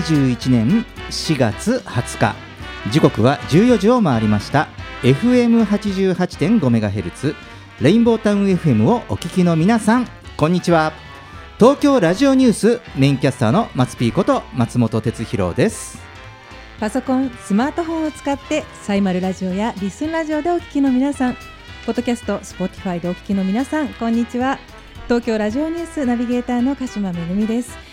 2021年4月20日。時刻は14時を回りました。FM88.5MHz レインボータウン FM をお聞きの皆さんこんにちは。東京ラジオニュースメインキャスターの松ピーこと松本哲弘です。パソコン、スマートフォンを使ってサイマルラジオやリスンラジオでお聞きの皆さん、ポッドキャスト、スポティファイでお聞きの皆さん、こんにちは。東京ラジオニュースナビゲーターの鹿島めぐみです。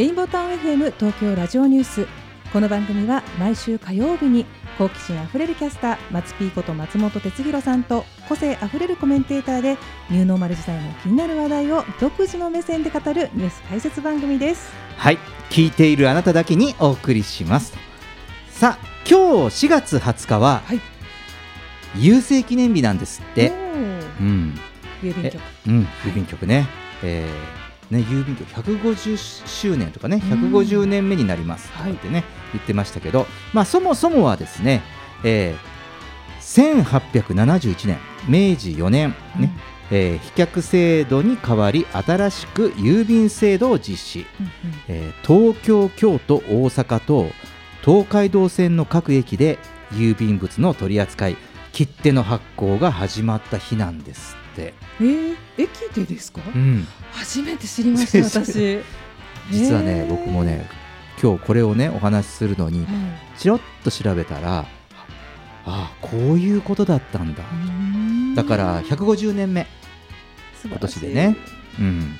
レインボータウン FM 東京ラジオニュース。この番組は毎週火曜日に好奇心あふれるキャスター松ピーこと松本哲弘さんと個性あふれるコメンテーターでニューノーマル時代の気になる話題を独自の目線で語るニュース解説番組です。はい。聞いているあなただけにお送りします。さあ今日4月20日は、はい。郵政記念日なんですって。うん。郵便局。うん、郵便局ね、えーね郵便局150周年とかね、150年目になりますってね、言ってましたけど、まあそもそもはですね、えー1871年、明治4年ね、えー飛脚制度に代わり新しく郵便制度を実施、うんうん。えー東京、京都、大阪と東海道線の各駅で郵便物の取り扱い、切手の発行が始まった日なんですって。えー、駅でですか、うん。初めて知りました 私。実はね、へー。僕もね今日これをねお話しするのにはい。ちらっと調べたらああこういうことだったんだ。だから150年目。今年でね。うん。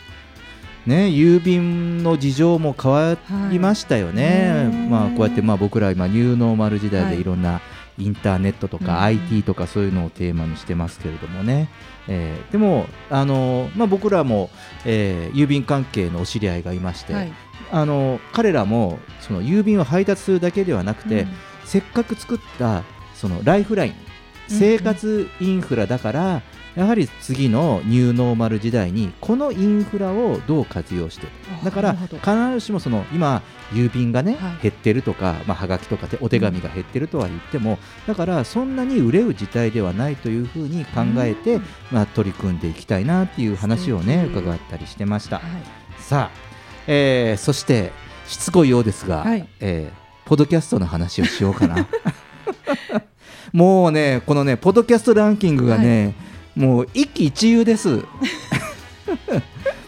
ね郵便の事情も変わりましたよね、はい。まあこうやってまあ僕ら今ニューノーマル時代はい。でいろんなインターネットとかうん。IT とかそういうのをテーマにしてますけれどもね、えーでもあの、まあ、僕らも、えー郵便関係のお知り合いがいまして、はい。あの彼らもその郵便を配達するだけではなくて、うん。せっかく作ったそのライフラインうん。生活インフラだから、やはり次のニューノーマル時代にこのインフラをどう活用してあだから必ずしもその今郵便がね、はい。減ってるとか、まあ、はがきとかてお手紙が減ってるとは言ってもだからそんなに売れる事態ではないというふうに考えて、うん。まあ、取り組んでいきたいなっていう話をね伺ったりしてました。はい。さあ、えーそしてしつこいようですが、はい。えーポッドキャストの話をしようかな。もうねこのねポッドキャストランキングがね、もう一喜一憂です。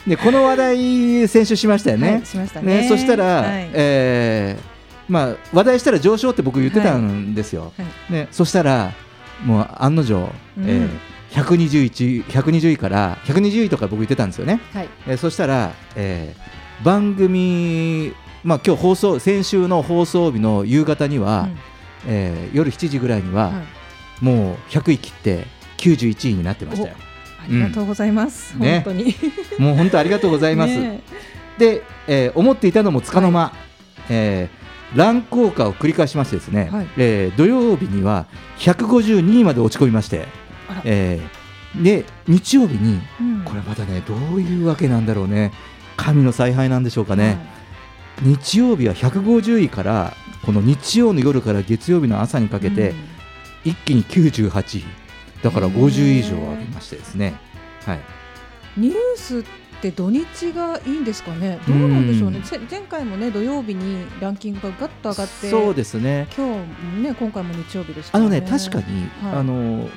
でこの話題先週しましたよね、はいしましたね。ねそしたら、はい。えーまあ、話題したら上昇って僕言ってたんですよ、はい。ね、そしたらもう案の定、うん。えー121 120位から120位とか僕言ってたんですよね、はい。えーそしたら、えー番組、まあ今日放送先週の放送日の夕方には、うん。えー夜7時ぐらいには、はい。もう100位切って91位になってましたよ。ありがとうございます、うん。ね。本当に。もう本当ありがとうございます。ね。で、えー思っていたのもつかの間、えー乱高下を繰り返しましてですね、はい。えー土曜日には152位まで落ち込みましてえーで日曜日にうん。これまたねどういうわけなんだろうね。神の采配なんでしょうかね、はい。日曜日は150位からこの日曜の夜から月曜日の朝にかけて、うん。一気に98位だからへー50位以上上げましてですね、はい、ニュースって土日がいいんですかね？どうなんでしょうね。う前回もね土曜日にランキングがガッと上がってそうですね。今日もね今回も日曜日でしたよあのね確かに、はい。あの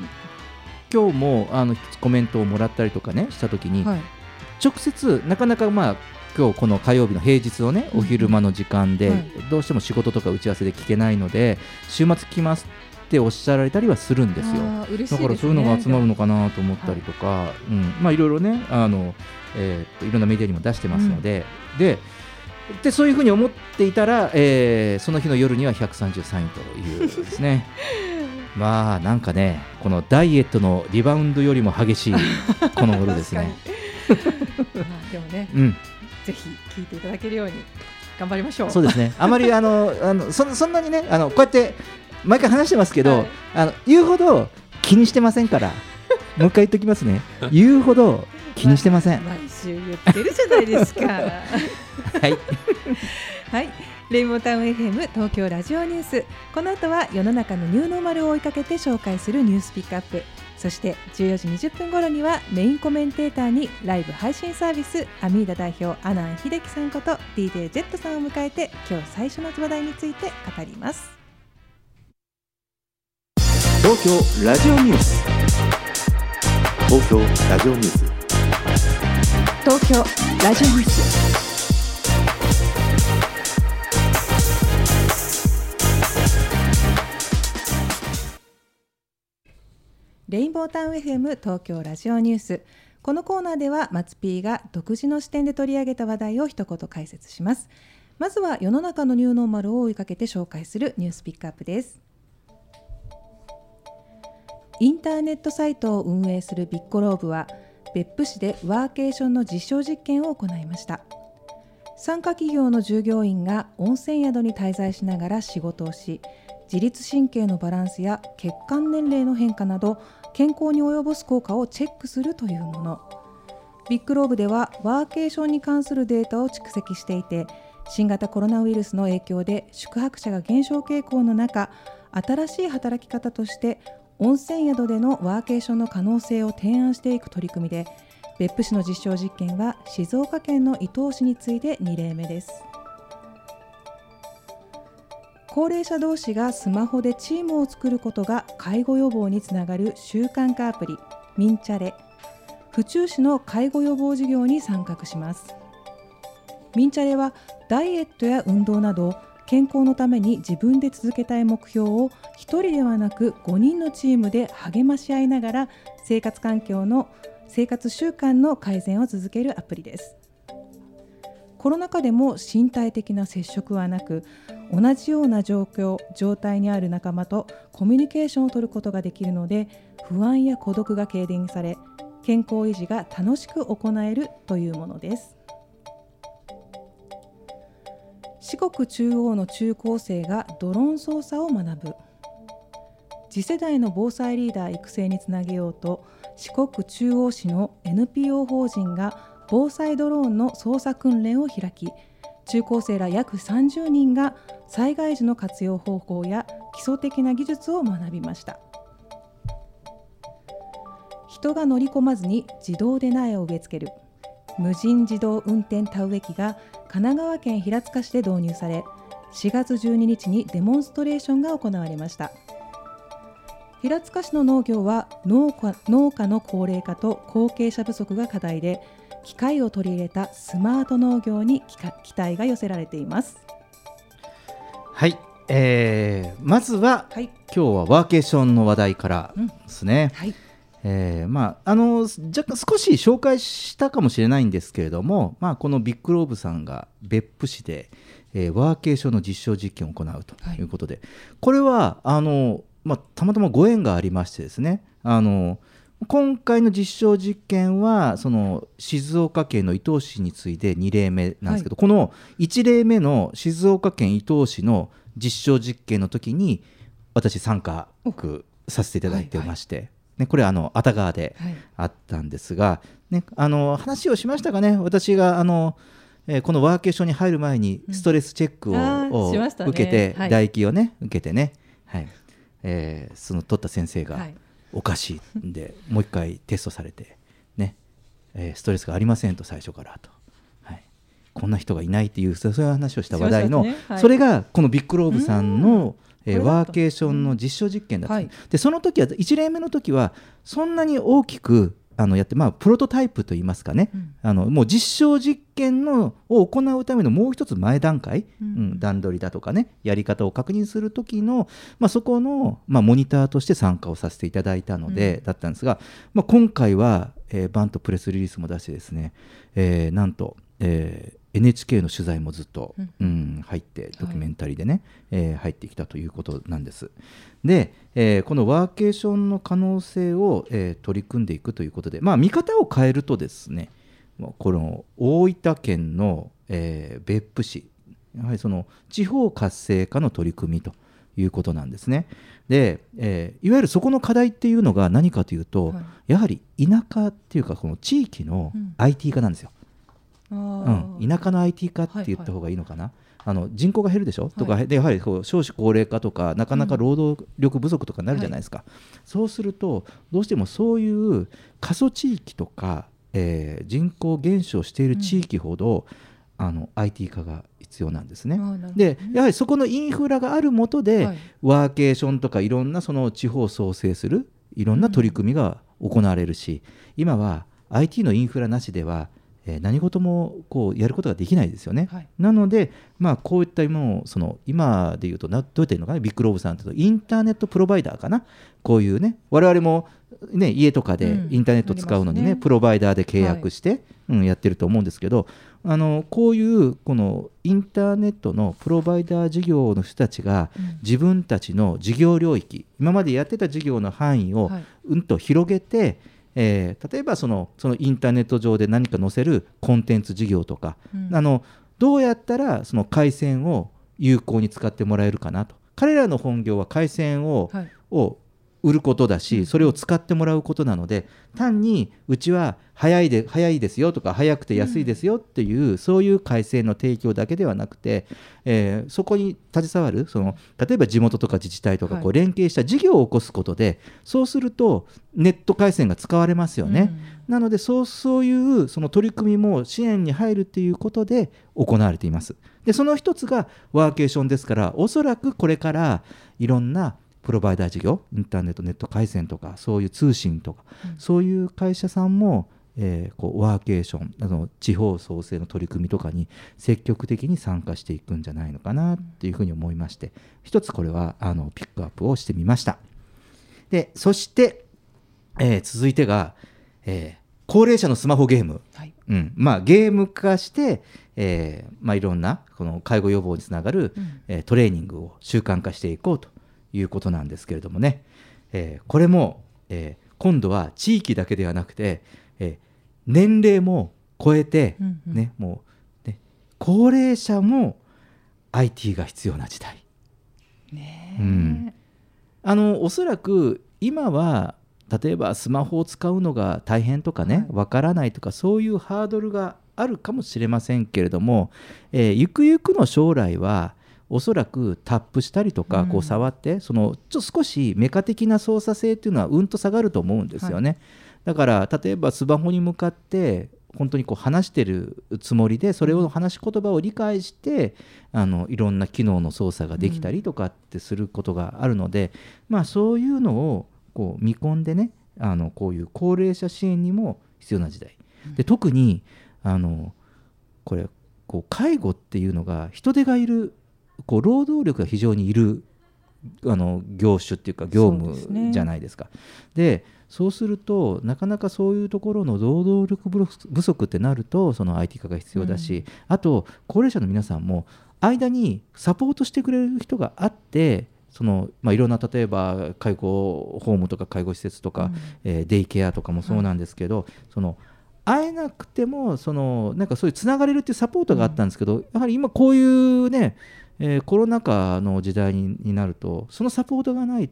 今日もあのコメントをもらったりとかねした時に、はい。直接なかなかまあ今日この火曜日の平日のねうん。お昼間の時間で、はい。どうしても仕事とか打ち合わせで聞けないので週末来ますっておっしゃられたりはするんですよ。ねだからそういうのが集まるのかなと思ったりとか、うん、まあいろいろねあの、えーいろんなメディアにも出してますので、ででそういうふうに思っていたら、えーその日の夜には133位というですね まあなんかねこのダイエットのリバウンドよりも激しい この頃ですね。まあでもね、うんぜひ聞いていただけるように頑張りましょう。そうですね。あまりあのあのそそんなにねあのこうやって毎回話してますけど、はいあの言うほど気にしてませんから。もう一回言っておきますね。言うほど気にしてません。毎週言ってるじゃないですか。はい。はい。レインボータウン FM 東京ラジオニュースこの後は世の中のニューノーマルを追いかけて紹介するニュースピックアップそして14時20分頃にはメインコメンテーターにライブ配信サービスアミーダ代表阿南秀樹さんこと DJ ジェットさんを迎えて今日最初の話題について語ります東京ラジオニュース。東京ラジオニュース。東京ラジオニュース。レインボータウン FM 東京ラジオニュース。このコーナーでは松 P が独自の視点で取り上げた話題を一言解説します。まずは世の中のニューノーマルを追いかけて紹介するニュースピックアップです。インターネットサイトを運営するビッコローブは別府市でワーケーションの実証実験を行いました。参加企業の従業員が温泉宿に滞在しながら仕事をし自律神経のバランスや血管年齢の変化など健康に及ぼす効果をチェックするというもの。ビッグローブではワーケーションに関するデータを蓄積していて新型コロナウイルスの影響で宿泊者が減少傾向の中新しい働き方として温泉宿でのワーケーションの可能性を提案していく取り組みで別府市の実証実験は静岡県の伊東市に次いで2例目です。高齢者同士がスマホでチームを作ることが介護予防につながる習慣化アプリミンチャレ。府中市の介護予防事業に参画します。ミンチャレはダイエットや運動など健康のために自分で続けたい目標を1人ではなく5人のチームで励まし合いながら生活環境の生活習慣の改善を続けるアプリです。コロナ禍でも身体的な接触はなく同じような状況状態にある仲間とコミュニケーションを取ることができるので不安や孤独が軽減され健康維持が楽しく行えるというものです。四国中央の中高生がドローン操作を学ぶ。次世代の防災リーダー育成につなげようと四国中央市の NPO 法人が防災ドローンの操作訓練を開き中高生ら約30人が災害時の活用方法や基礎的な技術を学びました。人が乗り込まずに自動で苗を植え付ける。無人自動運転田植え機が神奈川県平塚市で導入され4月12日にデモンストレーションが行われました平塚市の農業は農家農家の高齢化と後継者不足が課題で機械を取り入れたスマート農業に期待が寄せられていますはい。えーまずは、はい今日はワーケーションの話題からですね。はいえーまあ、あの若干少し紹介したかもしれないんですけれども、まあ、このビッグローブさんが別府市で、えーワーケーションの実証実験を行うとい。うことで、これはあの、まあ、たまたまご縁がありましてですねあの今回の実証実験はその静岡県の伊東市に次いで2例目なんですけど、この1例目の静岡県伊東市の実証実験の時に私参加させていただいてまして、ね、これあの熱川ではい。あったんですが、ね、あの話をしましたかね？私があの、えーこのワーケーションに入る前にストレスチェックを,受けて、はい。唾液をね受けてね、はい。えーその取った先生が、はい。おかしいんでもう一回テストされて、ね。えーストレスがありませんと最初からと、はい、こんな人がいないっていうそういう話をした話題の、それがこのビッグローブさんの、えーワーケーションの実証実験だった、はい。でその時は1例目の時はそんなに大きくあのやって、まあ、プロトタイプといいますかね、あのもう実証実験のを行うためのもう一つ前段階、うん。段取りだとかね。やり方を確認する時の、まあ、そこの、まあ、モニターとして参加をさせていただいたので、だったんですが、まあ、今回は、えーバンとプレスリリースも出してですね、えーなんと、えー NHK の取材もずっと、うんうん入ってドキュメンタリーでね、えー入ってきたということなんです。で、えーこのワーケーションの可能性を、えー取り組んでいくということで、まあ、見方を変えるとですねまあこの大分県の、えー別府市やはりその地方活性化の取り組みということなんですね。で、えーいわゆるそこの課題っていうのが何かというと、はいやはり田舎っていうかこの地域のうん IT 化なんですよ。あうん、田舎の IT 化って言った方がいいのかな、あの人口が減るでしょ、とかでやはりこう少子高齢化とかなかなか労働力不足とかになるじゃないですか、そうするとどうしてもそういう過疎地域とか、えー人口減少している地域ほど、あの IT 化が必要なんですね。あーなるほどでやはりそこのインフラがあるもとで、はい。ワーケーションとかいろんなその地方を創生するいろんな取り組みが行われるし、今は IT のインフラなしでは、えー何事もこうやることができないですよね。はい。なので、まあ、こういったものその今で言うとなどうやって言うのかな？ビッグローブさんというとインターネットプロバイダーかな？こういうね我々も、ね、家とかでうん。インターネット使うのにね,、ありますね。プロバイダーで契約して、うん、やってると思うんですけどあのこういうこのインターネットのプロバイダー事業の人たちがうん。自分たちの事業領域今までやってた事業の範囲をはい。うんと広げて、えー例えばそのそのインターネット上で何か載せるコンテンツ事業とか、うん。あのどうやったらその回線を有効に使ってもらえるかなと。彼らの本業は回線を,、はい。を売ることだしそれを使ってもらうことなので単にうちは早いで早いですよとか早くて安いですよっていう、そういう回線の提供だけではなくて、えーそこに携わるその例えば地元とか自治体とかはいこう連携した事業を起こすことで、そうするとネット回線が使われますよね。なのでそうそういうその取り組みも支援に入るっていうことで行われています。でその一つがワーケーションですからおそらくこれからいろんなプロバイダー事業インターネットネット回線とかそういう通信とか、そういう会社さんも、えーこうワーケーションあの地方創生の取り組みとかに積極的に参加していくんじゃないのかなっていうふうに思いまして一つこれはあのピックアップをしてみました。でそして、えー続いてが、えー高齢者のスマホゲーム、はい。うん。まあ、ゲーム化して、えーまあ、いろんなこの介護予防につながる、うん。えートレーニングを習慣化していこうということなんですけれどもね、えーこれも、えー今度は地域だけではなくて、えー年齢も超えて、うんうん。ねもうね、高齢者も IT が必要な時代。ねうん。あのおそらく今は例えばスマホを使うのが大変とかねわ、からないとかそういうハードルがあるかもしれませんけれども、えーゆくゆくの将来はおそらくタップしたりとかうん。こう触って、そのちょっと少しメカ的な操作性っていうのはうんと下がると思うんですよね。だから例えばスマホに向かって本当にこう話してるつもりでそれを話し言葉を理解してあのいろんな機能の操作ができたりとかってすることがあるので、まあそういうのをこう見込んでねあのこういう高齢者支援にも必要な時代。で特にあのこれこう介護っていうのが人手がいるこう労働力が非常にいるあの業種っていうか業務じゃないですか。でそうするとなかなかそういうところの労働力不足ってなるとその IT 化が必要だし、あと高齢者の皆さんも間にサポートしてくれる人があってその、まあ、いろんな例えば介護ホームとか介護施設とか、えーデイケアとかもそうなんですけど、その会えなくてもそのなんかそういうつながれるっていうサポートがあったんですけど、やはり今こういうね、えーコロナ禍の時代にになるとそのサポートがない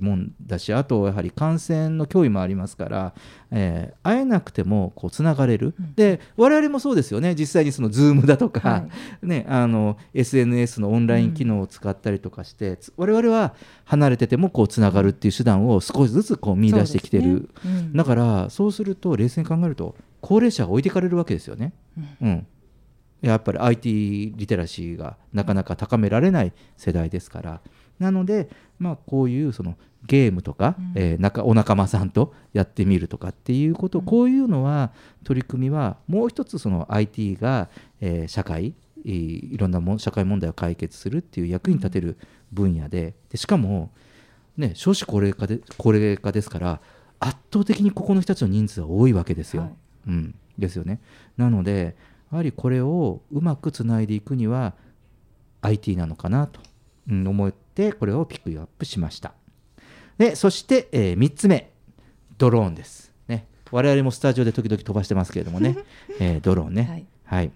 もんだしあとやはり感染の脅威もありますから、えー会えなくてもこうつながれる、で我々もそうですよね。実際にその Zoom だとか、は ね、あの SNS のオンライン機能を使ったりとかして、つ我々は離れててもこうつながるっていう手段を少しずつこう見出してきてる、ね。うん。だからそうすると冷静に考えると高齢者が置いていかれるわけですよね。うんやっぱり IT リテラシーがなかなか高められない世代ですから。なので、まあ、こういうそのゲームとか、えー仲お仲間さんとやってみるとかっていうこと、こういうのは取り組みはもう一つその IT が、えー社会いいろんなもん社会問題を解決するっていう役に立てる分野で。でしかも、ね、少子高齢化で高齢化ですから圧倒的にここの人たちの人数は多いわけですよ。はい。うん、ですよね。なのでやはりこれをうまくつないでいくには IT なのかなとうん思ってこれをピックアップしました。でそして、え3つ目ドローンです、ね、我々もスタジオで時々飛ばしてますけれどもね、えードローンね、はい。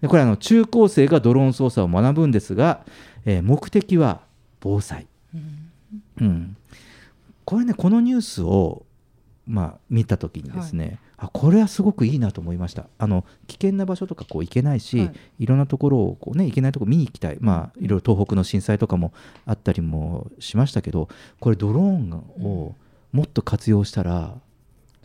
でこれあの中高生がドローン操作を学ぶんですが、えー目的は防災、うん。これねこのニュースを、まあ、見た時にですね、あこれはすごくいいなと思いました。あの危険な場所とかこう行けないし、はい。い、ろんなところをこう、ね、行けないところ見に行きたい、まあ、いろいろ東北の震災とかもあったりもしましたけどこれドローンをもっと活用したら、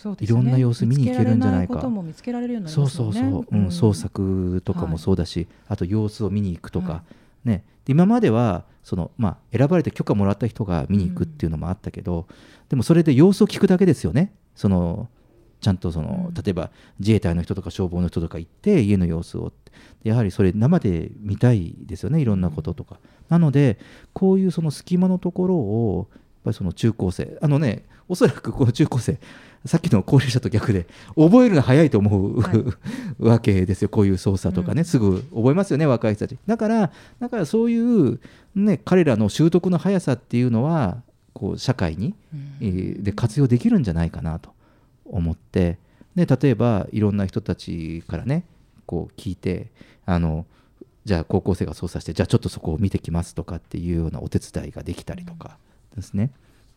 ね。いろんな様子見に行けるんじゃないか。見つけられるように。なりそうますよねそうそう、うん捜索とかもそうだし、あと様子を見に行くとか、はね、で今まではその、まあ、選ばれて許可もらった人が見に行くっていうのもあったけど、でもそれで様子を聞くだけですよね。そのちゃんとその、うん。例えば自衛隊の人とか消防の人とか行って家の様子をでやはりそれ生で見たいですよねいろんなこととか、なのでこういうその隙間のところをやっぱりその中高生。あのねおそらくこの中高生さっきの高齢者と逆で覚えるの早いと思う、はい。わけですよ。こういう操作とかね、うん。すぐ覚えますよね若い人たち。だからだからそういう、ね、彼らの習得の速さっていうのはこう社会に、えーで活用できるんじゃないかなと思ってで例えばいろんな人たちからねこう聞いてあのじゃあ高校生が操作してじゃあちょっとそこを見てきますとかっていうようなお手伝いができたりとかですね、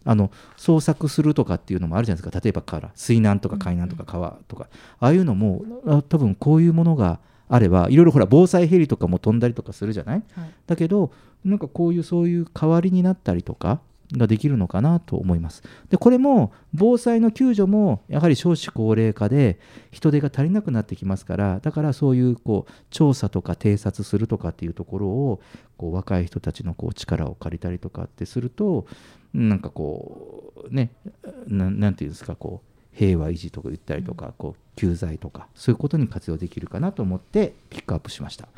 あの捜索するとかっていうのもあるじゃないですか。例えばから水難とか海難とか川とか、ああいうのもあ多分こういうものがあればいろいろほら防災ヘリとかも飛んだりとかするじゃない？はい。だけどなんかこういうそういう代わりになったりとかができるのかなと思います。でこれも防災の救助もやはり少子高齢化で人手が足りなくなってきますからだからそういうこう調査とか偵察するとかっていうところをこう若い人たちのこう力を借りたりとかってするとなんかこうねななんていうんですかこう平和維持とか言ったりとか、こう救済とかそういうことに活用できるかなと思ってピックアップしました。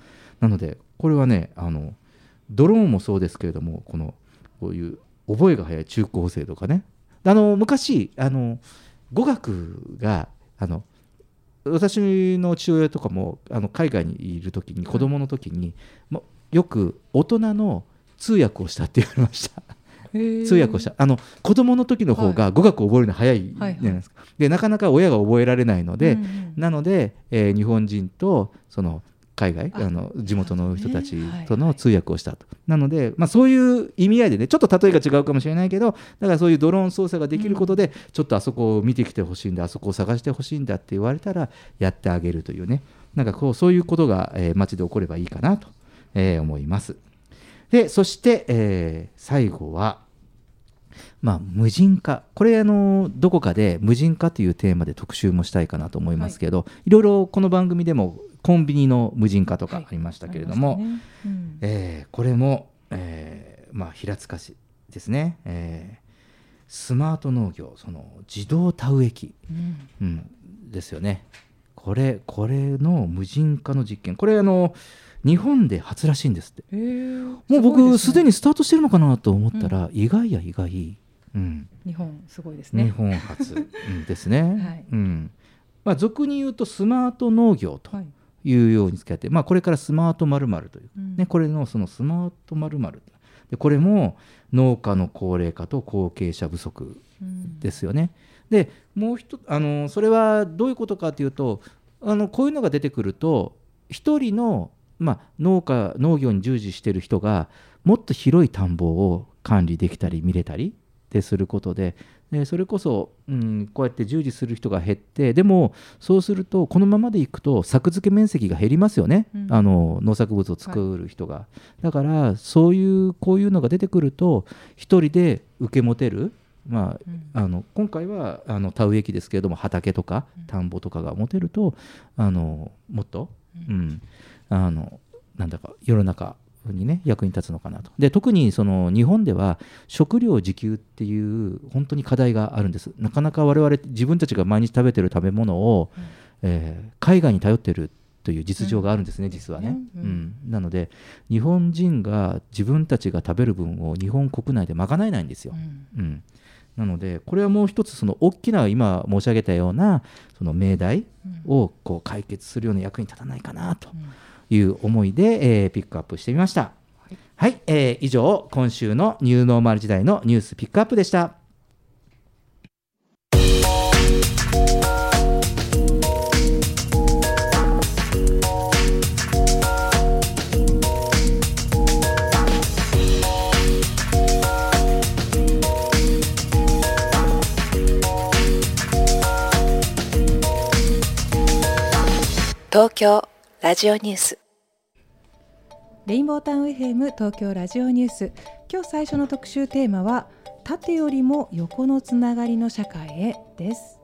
なのでこれはねあのドローンもそうですけれどもこのこういう覚えが早い中高生とかね。あの昔あの語学があの私の父親とかもあの海外にいる時に子供の時に、もよく大人の通訳をしたって言われました。通訳をした。あの子供の時の方が語学を覚えるの早いじゃないですか、でなかなか親が覚えられないので、うんうん。なので、えー日本人とその海外あの地元の人たちとの通訳をしたと、なので、まあ、そういう意味合いでねちょっと例えが違うかもしれないけどだからそういうドローン操作ができることで、ちょっとあそこを見てきてほしいんだあそこを探してほしいんだって言われたらやってあげるというね。なんかこうそういうことが、えー街で起こればいいかなと、えー思います。でそして、えー最後はまあ、無人化。これあのどこかで無人化というテーマで特集もしたいかなと思いますけど、い、ろいろこの番組でもコンビニの無人化とかありましたけれども、ありましたね。うん。えーこれも、えーまあ、平塚市ですね、えースマート農業その自動田植え機、うん。うん、ですよね。これこれの無人化の実験。これあの日本で初らしいんですって。もう僕ですでにスタートしてるのかなと思ったら、意外や意外、うん、日本すごいです日ね本初うんですね、はい。うん。まあ、俗に言うとスマート農業とはいいうように使って、まあ、これからスマートまるという、うん。ね、これのそのスマートまるでこれも農家の高齢化と後継者不足うんですよね。でもう一つあのそれはどういうことかというとあのこういうのが出てくると一人の、まあ、農家農業に従事している人がもっと広い田んぼを管理できたり見れたりってすることででそれこそ、うん、こうやって従事する人が減ってでもそうするとこのままでいくと作付け面積が減りますよね、うん。あの農作物を作る人が、だからそういうこういうのが出てくると一人で受け持てる。まあうん。あの今回はあの田植え機ですけれども畑とか田んぼとかが持てるとあのもっと、うんあのなんだか世の中にね役に立つのかなと。で特にその日本では食料自給っていう本当に課題があるんです。なかなか我々自分たちが毎日食べてる食べ物を、えー海外に頼ってるという実情があるんですね、実はね、ううん。んなので日本人が自分たちが食べる分を日本国内で賄えないんですよ、うん。うん、なのでこれはもう一つその大きな今申し上げたようなその命題をこう解決するような役に立たないかなという思いで、えーピックアップしてみました。はい、えー以上今週のニューノーマル時代のニュースピックアップでした。東京ラジオニュースレインボータウン FM 東京ラジオニュース今日最初の特集テーマは縦よりも横のつながりの社会へです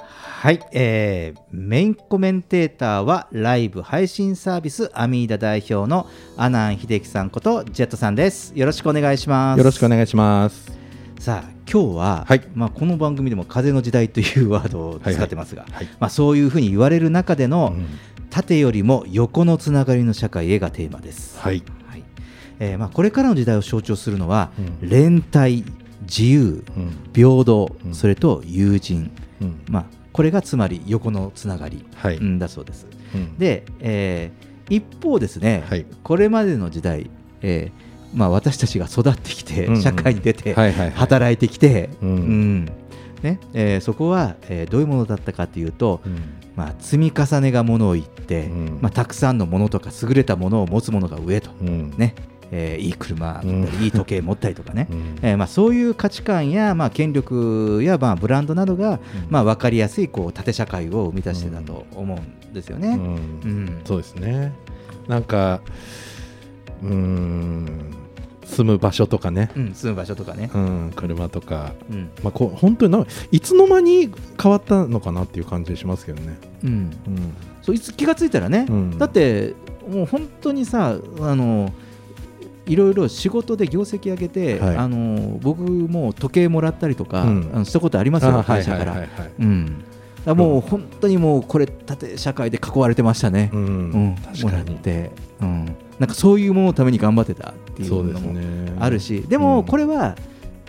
はい、えーメインコメンテーターはライブ配信サービスアミーダ代表の阿南秀樹さんことジェットさんです。よろしくお願いします。よろしくお願いします。さあ今日は、はいまあ、この番組でも風の時代というワードを使ってますが、はいまあ、そういうふうに言われる中での、うん縦よりも横のつながりの社会へがテーマです。はい。はい。えーまあ、これからの時代を象徴するのは、うん。連帯自由うん。平等、うん。それと友人、うん。まあ、これがつまり横のつながり、はい。うんだそうです。うん。で、えー一方ですね、はい。これまでの時代、えーまあ、私たちが育ってきて、うんうん社会に出て、はいはいはい。働いてきて、うん。うん。ねえーそこは、えーどういうものだったかというと、うんまあ、積み重ねがものを言って、うん。まあ、たくさんのものとか優れたものを持つものが上と、うん。ね。えーいい車うん。いい時計持ったりとかね、うん。えーまあ、そういう価値観や、まあ、権力や、まあ、ブランドなどが、まあ、分かりやすいこう縦社会を生み出してたと思うんですよね。うん。うん。そうですね。なんか、うーん、住む場所とかね、うん、住む場所とかね。うん、車とか、うん。まあ、こう本当にないつの間に変わったのかなっていう感じしますけどね。うん、うん。そういつ気がついたらね、うん。だってもう本当にさあのいろいろ仕事で業績上げて、はい。あの僕も時計もらったりとか、うん。あのしたことありますよ、あ会社から。はいはいはい。はいうん。だもう本当にもうこれ縦社会で囲われてましたね。うん。うん。確もからに。って、うん、なんかそういうもののために頑張ってたっていそうのもね。あるし、でもこれ、れは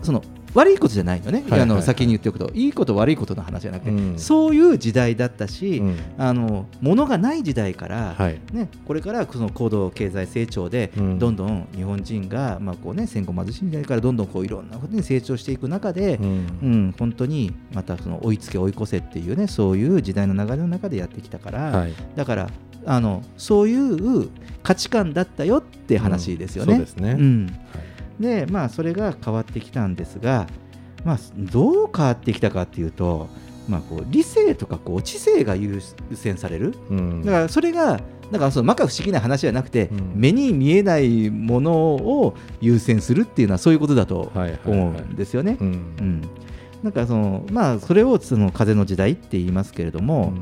その悪いことじゃないのね、あの先に言っておくといいこと悪いことの話じゃなくて、うんそういう時代だったし、うんあの物がない時代から、はい。ね、これからその高度経済成長で、うんどんどん日本人が、まあこうね、戦後貧しい時代からどんどんこういろんなことに成長していく中で、ううんん本当にまたその追いつけ追い越せっていうねそういう時代の流れの中でやってきたから、はい。だからあのそういう価値観だったよって話ですよね。そうですね。うん。はい。でまあそれが変わってきたんですが、まあ、どう変わってきたかっていうと、まあ、こう理性とかこう知性が優先される。うん。だからそれがだからその摩訶不思議な話じゃなくて、うん。目に見えないものを優先するっていうのはそういうことだと思うんですよね。うん。うん。なんかそのまあそれをその風の時代って言いますけれども、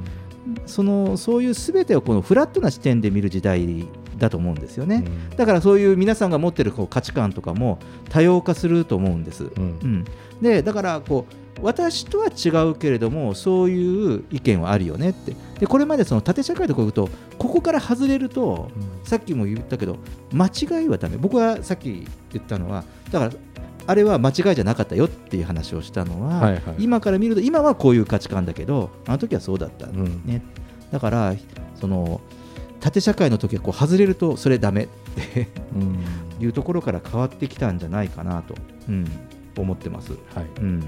そのそういうすべてをこのフラットな視点で見る時代だと思うんですよね。だからそういう皆さんが持ってるこう価値観とかも多様化すると思うんです。うん。うん、でだからこう私とは違うけれどもそういう意見はあるよねって。でこれまでその縦社会とこういうとここから外れると、さっきも言ったけど間違いはダメ。僕はさっき言ったのはだからあれは間違いじゃなかったよっていう話をしたのは、はいはい。今から見ると今はこういう価値観だけどあの時はそうだった、うん。ね、だからその縦社会の時はこう外れるとそれダメってうん。いうところから変わってきたんじゃないかなと、うん、思ってます。はい。うん。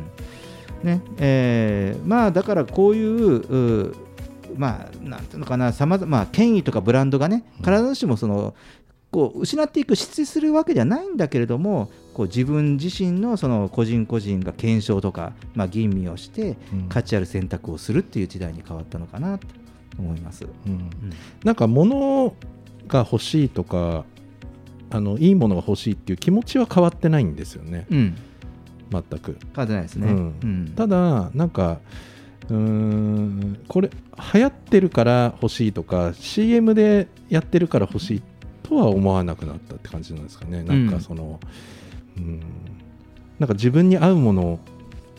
ねえーまあ、だからこういううまあ、なんていうのかな、さまざまあ、権威とかブランドがね、必ずしもそのこう失っていく、失墜するわけじゃないんだけれども、こう自分自身のその個人個人が検証とか、まあ、吟味をして、うん。価値ある選択をするっていう時代に変わったのかなと思います。うん。なんか物が欲しいとかあのいいものが欲しいっていう気持ちは変わってないんですよね、うん、全く。変わってないですね。うん。うん。ただなんかうーんこれ流行ってるから欲しいとか CM でやってるから欲しいとは思わなくなったって感じなんですかね。なんかその、うん、なんか自分に合うもの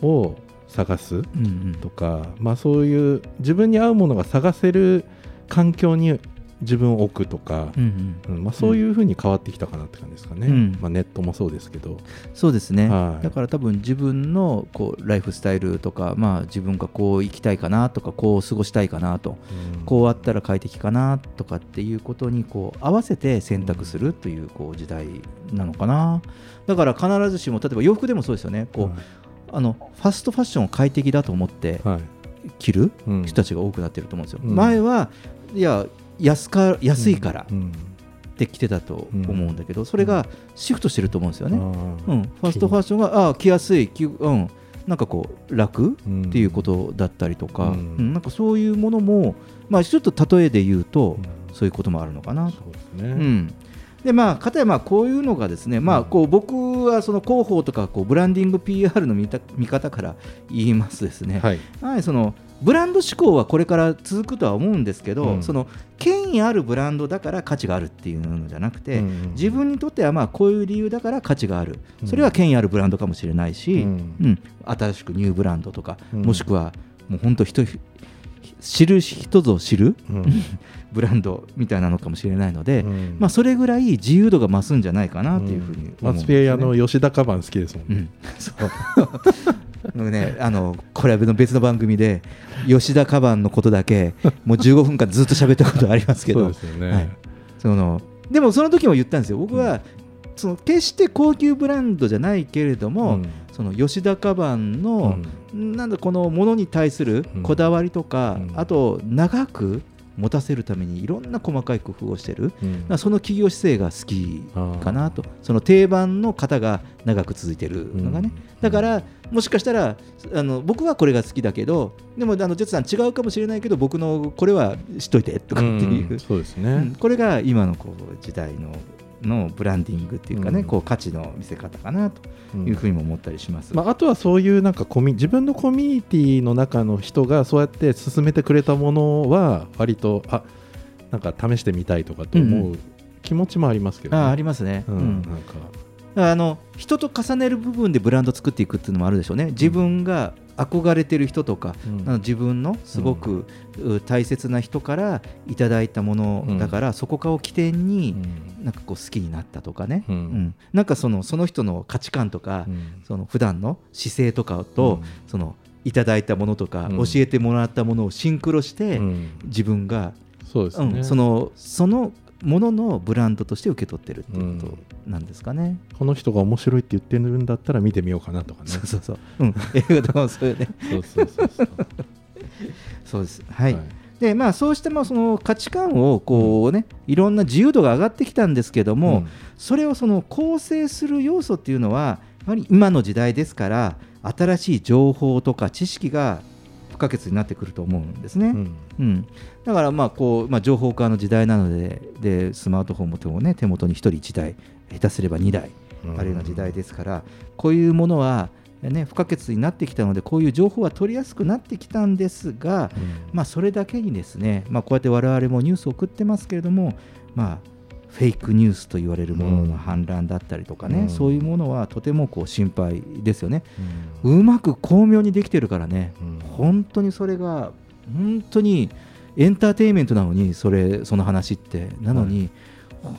を探すうんうん。とか、まあ、そういう自分に合うものが探せる環境に自分を置くとか、うん。うんまあ、そういうふうに変わってきたかなって感じですかね、うん。まあ、ネットもそうですけど、そうですね、はい。だから多分自分のこうライフスタイルとか、まあ、自分がこう生きたいかなとかこう過ごしたいかなと、うん。こうあったら快適かなとかっていうことにこう合わせて選択するというこう時代なのかなだから必ずしも例えば洋服でもそうですよね。こう、はい。あのファストファッションを快適だと思ってはい。着るうん。人たちが多くなってると思うんですよ、うん。前はいや安か安いからうん。って着てたと思うんだけど、それがシフトしてると思うんですよね、うん、ファストファッションがあ着やすい着、うん、なんかこう楽うん。っていうことだったりとか、うん。うん。なんかそういうものも、まあ、ちょっと例えで言うと、そういうこともあるのかな。と。そうですね、うんでまあ、かたやまあこういうのがですね、まあ、こう僕はその広報とかこうブランディング PR の見た見方から言いますですね、はい。はい、そのブランド志向はこれから続くとは思うんですけど、うん。その権威あるブランドだから価値があるっていうのじゃなくて、うん。自分にとってはまあこういう理由だから価値がある、うん。それは権威あるブランドかもしれないし、ううんん。新しくニューブランドとか、うん。もしくはもう本当人知る人ぞ知る、うん。ブランドみたいなのかもしれないので、うん。まあ、それぐらい自由度が増すんじゃないかなというふうに思うんですよね。マツピエ屋の吉田カバン好きですもんね、うん、ね、あのこれは別の番組で吉田カバンのことだけもう15分間ずっと喋ったことありますけど。そうですよね。はい。そのでもその時も言ったんですよ。僕は、その決して高級ブランドじゃないけれども、うんその吉田カバンの、なんだこのものに対するこだわりとか、うん。あと長く持たせるためにいろんな細かい工夫をしてる、うん。その企業姿勢が好きかなと。その定番の型が長く続いてるのがね、だからもしかしたらあの僕はこれが好きだけどでもあのジェツさん違うかもしれないけど僕のこれはしといてとかっていう、うん。そうですね、うん。これが今のこう時代ののブランディングっていうかね、うん。こう価値の見せ方かなというふうにも思ったりします。まあ、あとはそういうなんかコミ自分のコミュニティの中の人がそうやって進めてくれたものは割とあなんか試してみたいとかと思うう気持ちもありますけど、ね。あありますね、うん。うん。なんか。あの人と重ねる部分でブランド作っていくっていうのもあるでしょうね。自分が憧れてる人とか、うん。あの自分のすごく、う大切な人からいただいたものだから、そこかを起点に、なんかこう好きになったとかね、うん。うん。なんかそのその人の価値観とか、うん。その普段の姿勢とかと、うん。そのいただいたものとか、うん。教えてもらったものをシンクロして、うん。自分がそうですね、うん。そのそのもののブランドとして受け取ってるっていうことなんですかね。この人が面白いって言ってるんだったら見てみようかなとかねそうそうそう。うん、映画とかもそうよね。そうそうそうそうそうです。はい。はいでまあそうしてまあその価値観をこうね、いろんな自由度が上がってきたんですけども、うんそれをその構成する要素っていうのはやはり今の時代ですから新しい情報とか知識が不可欠になってくると思うんですね。うん。うん、だからまあこう、まあ、情報化の時代なのででスマートフォンもね、手元に1人1台下手すれば2台うん。あるような時代ですから、こういうものは、ね、不可欠になってきたのでこういう情報は取りやすくなってきたんですが、まあ、それだけにですね、まあ、こうやって我々もニュースを送ってますけれども、まあ、フェイクニュースと言われるものの氾濫だったりとかね、うん。そういうものはとてもこう心配ですよね。うまく巧妙にできてるからね、本当にそれが本当にエンターテインメントなのにそれその話って。なのに、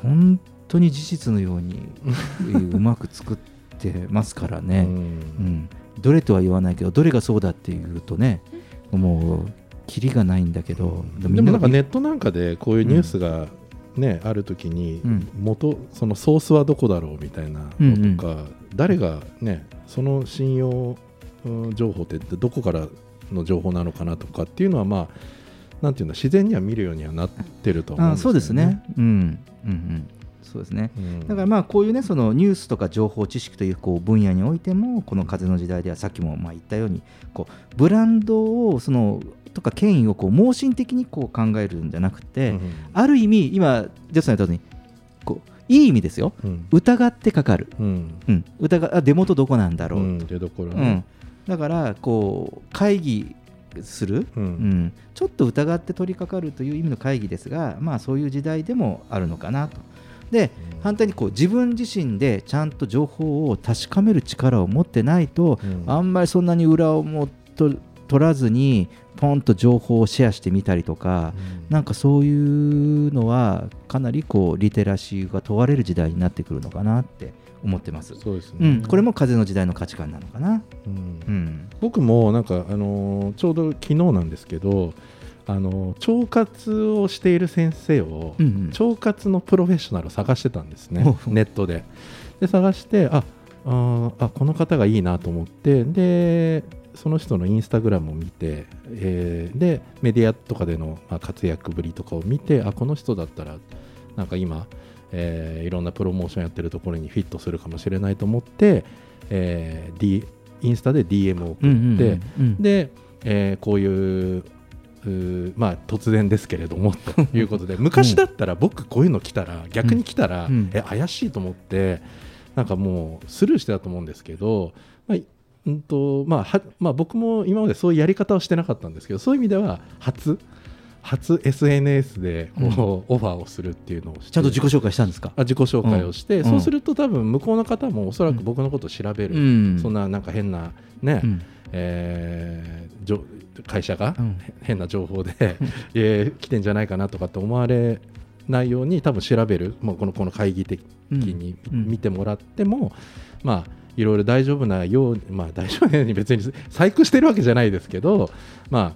本当に事実のように うまく作ってますからね、うん。どれとは言わないけどどれがそうだっていうとねもうキリがないんだけど、でもなんかネットなんかでこういうニュースが、ねあるときにうん。元そのソースはどこだろうみたいなのとか、誰がねその信用うん情報ってどこからの情報なのかなとかっていうのはまあなんていうんだ自然には見るようにはなってると思うんですよあそうですね。うん。うんうん。そうですね、うん。だからまあこういうねそのニュースとか情報知識というこう分野においてもこの風の時代ではさっきもまあ言ったようにこうブランドをそのとか権威をこう盲信的にこう考えるんじゃなくて、ある意味今ジェフさん言ったようにこういい意味ですよ、うん。疑ってかかる、うん。うん。疑あ出元どこなんだろう、うん出どころうねん、だからこう会議する、うん。うん。ちょっと疑って取り掛かるという意味の会議ですが、まあ、そういう時代でもあるのかなと。で反対にこう自分自身でちゃんと情報を確かめる力を持ってないと、うん。あんまりそんなに裏をもと取らずにポンと情報をシェアしてみたりとか、なんかそういうのはかなりこうリテラシーが問われる時代になってくるのかなって思ってます。そうですね。うん、これも風の時代の価値観なのかな。うん。うん、僕もなんか、あのーちょうど昨日なんですけど、あのー腸活をしている先生を、うんうん。腸活のプロフェッショナルを探してたんですね。ネットで。で探してああこの方がいいなと思って。でその人のインスタグラムを見て、えーでメディアとかでの、まあ、活躍ぶりとかを見てあこの人だったらなんか今、えーいろんなプロモーションやってるところにフィットするかもしれないと思って、えー D、インスタで DM を送って、うんうんうんうん。で、えーこういうまあ突然ですけれども ということで昔だったら僕こういうの来たら逆に来たら、うん。え怪しいと思ってなんかもうスルーしてたと思うんですけど、まあいうんとまあはまあ、僕も今までそういうやり方をしてなかったんですけどそういう意味では初初 SNS でこう、オファーをするっていうのをちゃんと自己紹介したんですか？あ自己紹介をして、うん。そうすると多分向こうの方もおそらく僕のことを調べる、うん。そんななんか変なね、うん。えーじょ会社がうん。変な情報で、えー来てんじゃないかなとかって思われないように多分調べる、もうこのこの会議的にうん。見てもらっても、まあいろいろ大丈夫なように、まあ、大丈夫なように 別に細工してるわけじゃないですけど、まあ、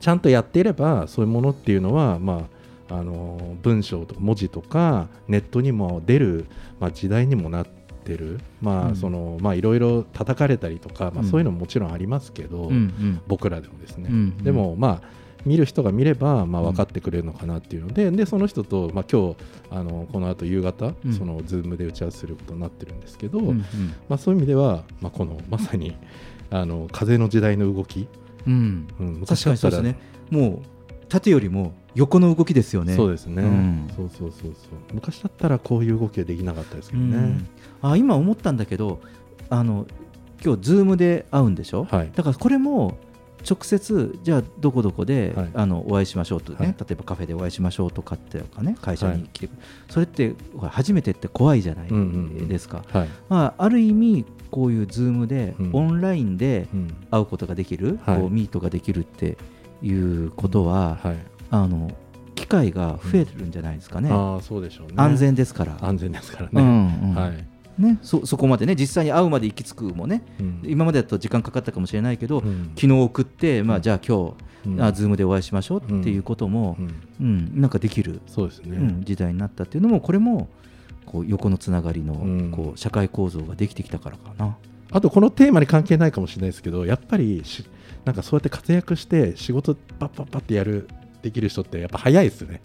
ちゃんとやっていればそういうものっていうのは、まあ、あの文章とか文字とかネットにも出る、まあ、時代にもなってる、まあうん。そのまあ、いろいろ叩かれたりとか、まあ、うん。そういうのももちろんありますけど、僕らでもですね、でもまあ見る人が見れば、まあ、分かってくれるのかなっていうので,、でその人と、まあ、今日あのこの後夕方、うん。その Zoom で打ち合わせすることになってるんですけど、うんうん。まあ、そういう意味では、まあ、このまさにあの風の時代の動き、うん。うん確かにそうですね。もう縦よりも横の動きですよね。そうですね、ん。そうそうそうそう。昔だったらこういう動きはできなかったですけどね、うん。あ今思ったんだけどあの今日ズームで会うんでしょ、はい。だからこれも直接じゃあどこどこで、はい。あのお会いしましょうとね、はい。例えばカフェでお会いしましょうとかっていうかね会社に来て、それって初めてって怖いじゃないうんうんうん。ですか、はい。まあ、ある意味こういうズームで、うん。オンラインでうん。会うことができる、はい。こう meet ができるっていうことは、はい。あの機会が増えるんじゃないですかね、ああそうでしょうね。安全ですから。安全ですからね、うんうん。はいね、そそこまでね実際に会うまで行き着くもね、うん。今までだと時間かかったかもしれないけど、うん。昨日送って、まあ、じゃあ今日、うん。あズームでお会いしましょうっていうことも、うん。なんかできる、そうですね。うん時代になったっていうのもこれもこう横のつながりの、ん。こう社会構造ができてきたからかな。あとこのテーマに関係ないかもしれないですけどやっぱりしなんかそうやって活躍して仕事パッパッパってやるできる人ってやっぱ早いですね。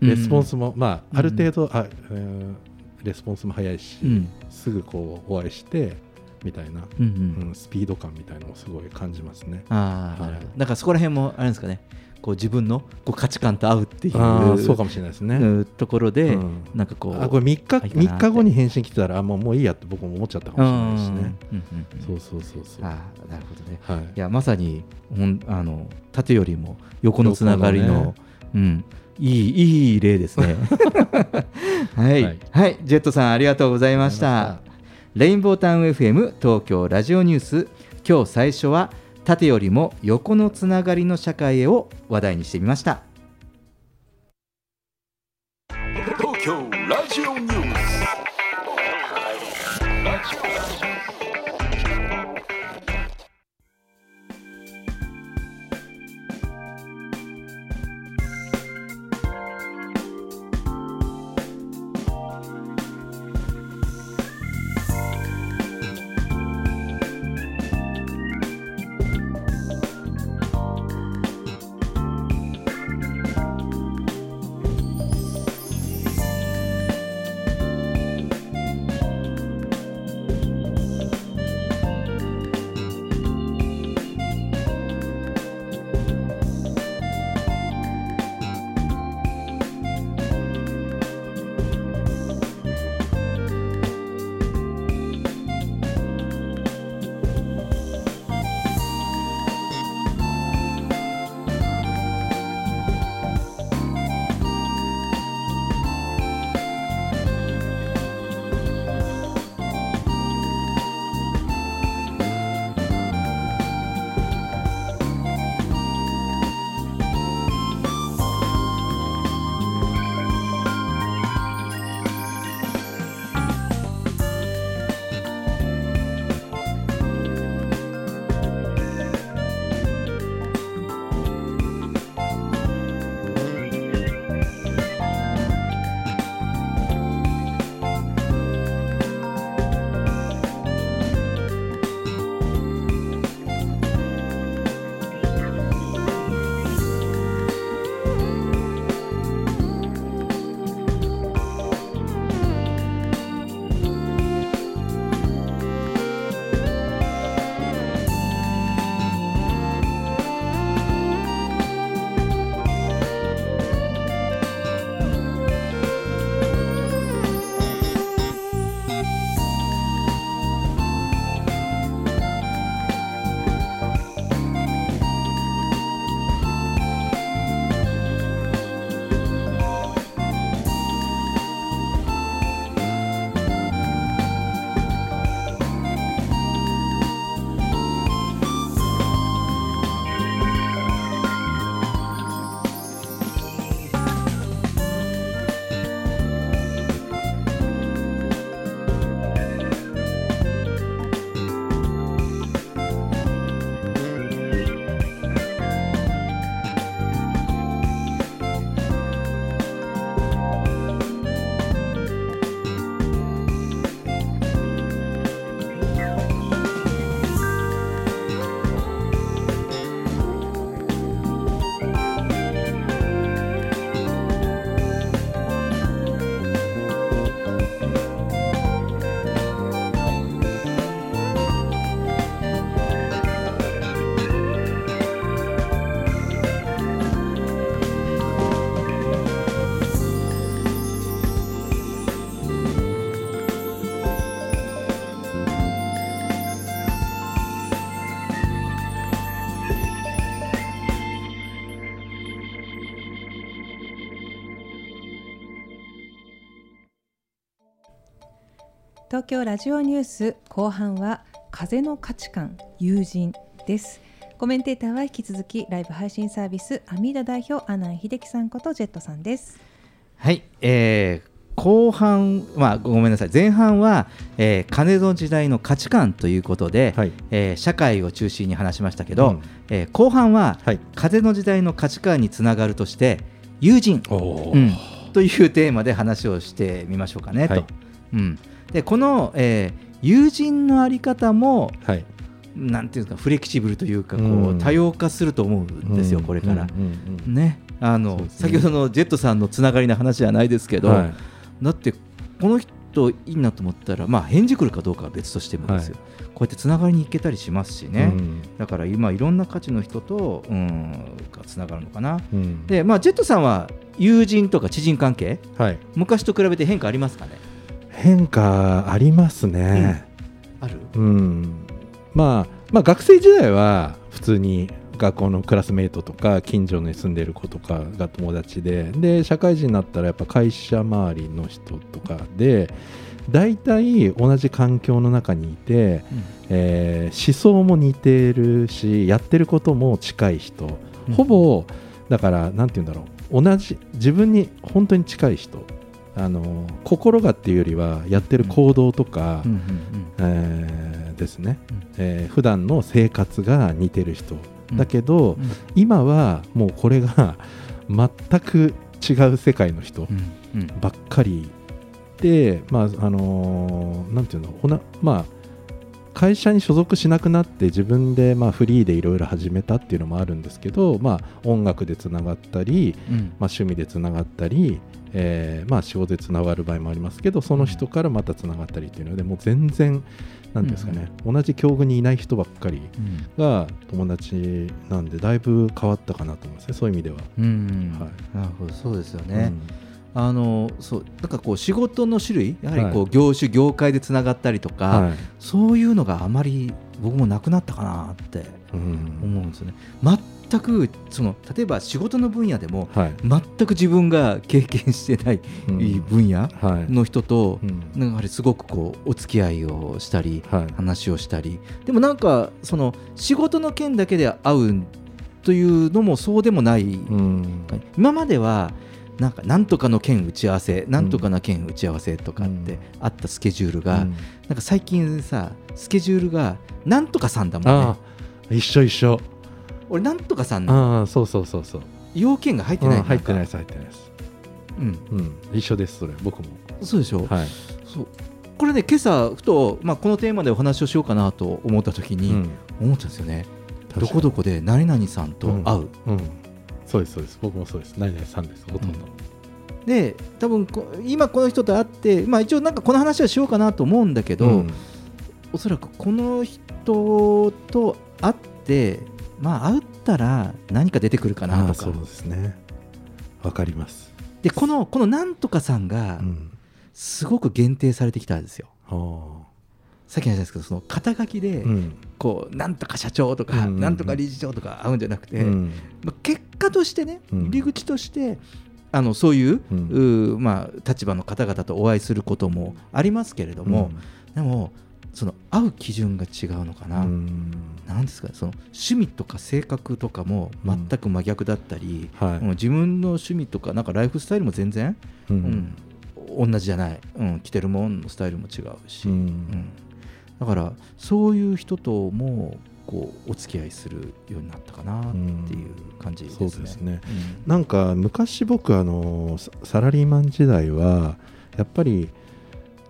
レスポンスも、まあある程度、あうんレスポンスも早いし、うん。すぐこうお会いしてみたいな、うんうん。うんスピード感みたいなのもすごい感じますね。あーはい。なるほど。だからそこら辺もあれですかね。こう自分のこう価値観と合うっていう。そうかもしれないですね。うんところで、うん。なんかこうあこれ3日いいかなって。3日後に返信来てたらあもうもういいやって僕も思っちゃったかもしれないしね。うんうんうんうん。そうそうそうそうあーなるほどね、はい。いやまさにほんあの縦よりも横のつながりのね。うん、いいいい例ですね。はい、ははいい、ジェットさんありがとうございました。レインボータウン FM 東京ラジオニュース今日最初は縦よりも横のつながりの社会へを話題にしてみました。東京ラジオニュース後半は風の価値観友人です。コメンテーターは引き続きライブ配信サービスアミーダ代表阿南秀樹さんことジェットさんです。はい、えー後半はごめんなさい前半は、えー金の時代の価値観ということで、えー社会を中心に話しましたけど、うん。えー後半は、風の時代の価値観につながるとして友人、うん。というテーマで話をしてみましょうかねと。はい。うん、でこの、えー友人のあり方も、なんていうんですかフレキシブルというかこう、うん多様化すると思うんですよ、うん。これから。うんうんね。あの先ほどのジェットさんのつながりの話じゃないですけど、はい。だってこの人いいなと思ったら、まあ、返事来るかどうかは別としてもですよ、こうやってつながりに行けたりしますしね、うん。だから今いろんな価値の人と、うん、がつながるのかな、うん。でまあ、ジェットさんは友人とか知人関係、はい。昔と比べて変化ありますかね？変化ありますね、ある？うん。まあ、まあ学生時代は普通に学校のクラスメートとか近所に住んでる子とかが友達でで社会人になったらやっぱ会社周りの人とかで大体同じ環境の中にいて、えー思想も似てるしやってることも近い人、ほぼだからなんて言うんだろう。同じ自分に本当に近い人あの心がっていうよりはやってる行動とか、うんうんえーですね、えー普段の生活が似てる人、うんだけど、うん。今はもうこれが全く違う世界の人うん。ばっかりで、まああのーなんていうのおなまあ会社に所属しなくなって自分でまあフリーでいろいろ始めたっていうのもあるんですけど、まあ、音楽でつながったり、うん。まあ、趣味でつながったり、えーまあ、仕事でつながる場合もありますけどその人からまたつながったりっていうのでもう全然なんですかね、同じ境遇にいない人ばっかりが友達なんでだいぶ変わったかなと思いますねそういう意味では。うん。はい。なるほどそうですよね。あのそうなんかこう仕事の種類やはりこう業種、業界でつながったりとか、はい。そういうのがあまり僕もなくなったかなって思うんですよね。全くその例えば仕事の分野でも、はい。全く自分が経験してない分野の人と、やはりすごくこうお付き合いをしたり、話をしたり。でもなんかその仕事の件だけで会うというのもそうでもない、今まではなんかなんとかの件打ち合わせなんとかの件打ち合わせとかってあったスケジュールが、うん。なんか最近さスケジュールがなんとかさんだもんね。一緒一緒。俺なんとかさんなの。ああそうそうそうそう。要件が入ってないうん入ってないです入ってないです。うん、うん、一緒ですそれ僕も。そうでしょ、はい。そう。これね今朝ふと、まあ、このテーマでお話をしようかなと思った時に、うん。思ったんですよね。どこどこで何々さんと会う、うんそうですそうです。僕もそうです。何々さんです。ほとんど、で多分こ今この人と会って、まあ、一応なんかこの話はしようかなと思うんだけど、うん。おそらくこの人と会ってまあ会ったら何か出てくるかなとか。そうですね。わかります。でこのこのなんとかさんがすごく限定されてきたんですよ。さっきの話ですけどその肩書きで、うん。こうなんとか社長とか、うんうんうん。なんとか理事長とか会うんじゃなくて、うん。まあ、結果としてね、うん。入り口としてあのそういう,、うん。うーまあ、立場の方々とお会いすることもありますけれども、でもその会う基準が違うのかな、なんですかその趣味とか性格とかも全く真逆だったり、はい。もう自分の趣味とかなんかライフスタイルも全然、うん。うん同じじゃない、うん、着てるもんのスタイルも違うし、うん。うん。だからそういう人ともこうお付き合いするようになったかなっていう感じですね。そうですね、なんか昔僕あのササラリーマン時代はやっぱり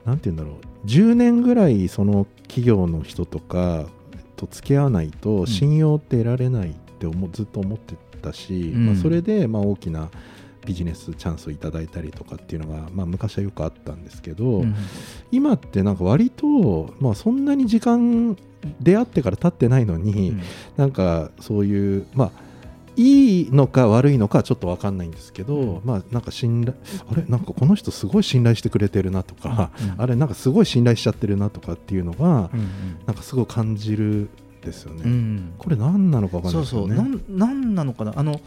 なんて言うんだろう。10年ぐらいその企業の人とかと付き合わないと信用って得られないって思うずっと思ってたし、うん。まあ、それでまあ大きなビジネスチャンスをいただいたりとかっていうのが、まあ、昔はよくあったんですけど、うん。今ってなんか割と、まあ、そんなに時間出会ってから経ってないのに、なんかそういうまあいいのか悪いのかはちょっと分かんないんですけど、まあなんか信頼あれ？なんかこの人すごい信頼してくれてるなとか、あれなんかすごい信頼しちゃってるなとかっていうのが、なんかすごい感じるんですよね。うん。これ何なのか分かんないですよね。そうそう。なんなんなのかな？あの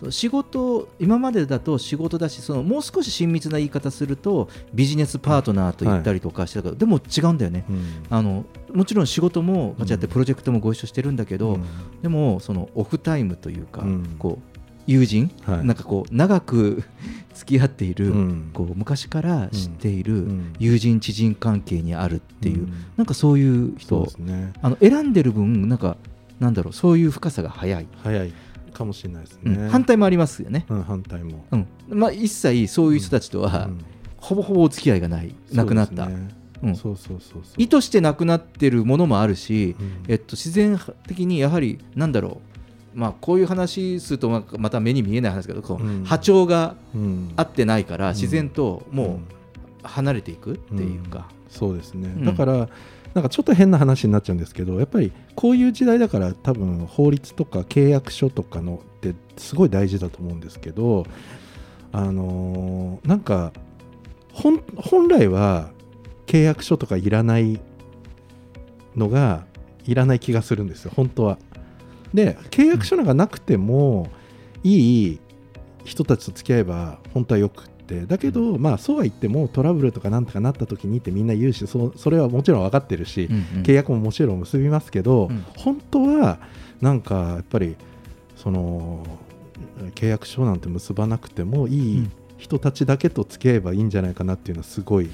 そう仕事今までだと仕事だしそのもう少し親密な言い方するとビジネスパートナーと言ったりとかしてたけど、でも違うんだよね、うん。あのもちろん仕事も間違ってプロジェクトもご一緒してるんだけど、うん。でもそのオフタイムというか、うん。こう友人、はい。なんかこう長く 付き合っている、うん。こう昔から知っているん。友人知人関係にあるっていう、うん。なんかそういう人ね。あの選んでる分なんかなんだろうそういう深さが早い、早いかもしれないですね、うん。反対もありますよね、うん、反対も、うん。まあ、一切そういう人たちとは、うん。ほぼほぼお付き合いがないなくなった、ね。うん。そうそうそうそう。意図してなくなってるものもあるし、うん。えっと、自然的にやはりなんだろう、まあ、こういう話するとままた目に見えない話ですけどこううん。波長がうん。合ってないからん自然ともううん。離れていくっていうか、そうですね、うん。だからなんかちょっと変な話になっちゃうんですけどやっぱりこういう時代だから多分法律とか契約書とかのってすごい大事だと思うんですけどあのーなんか本来は契約書とかいらないのがいらない気がするんですよ本当は。で契約書なんかなくてもいい人たちと付き合えば本当はよくてだけど、まあ、そうは言ってもトラブルとかなんとかなった時にってみんな言うしそそれはもちろん分かってるし、うんうん契約ももちろん結びますけど、うん。本当はなんかやっぱりその契約書なんて結ばなくてもいい人たちだけと付き合えばいいんじゃないかなっていうのはすごい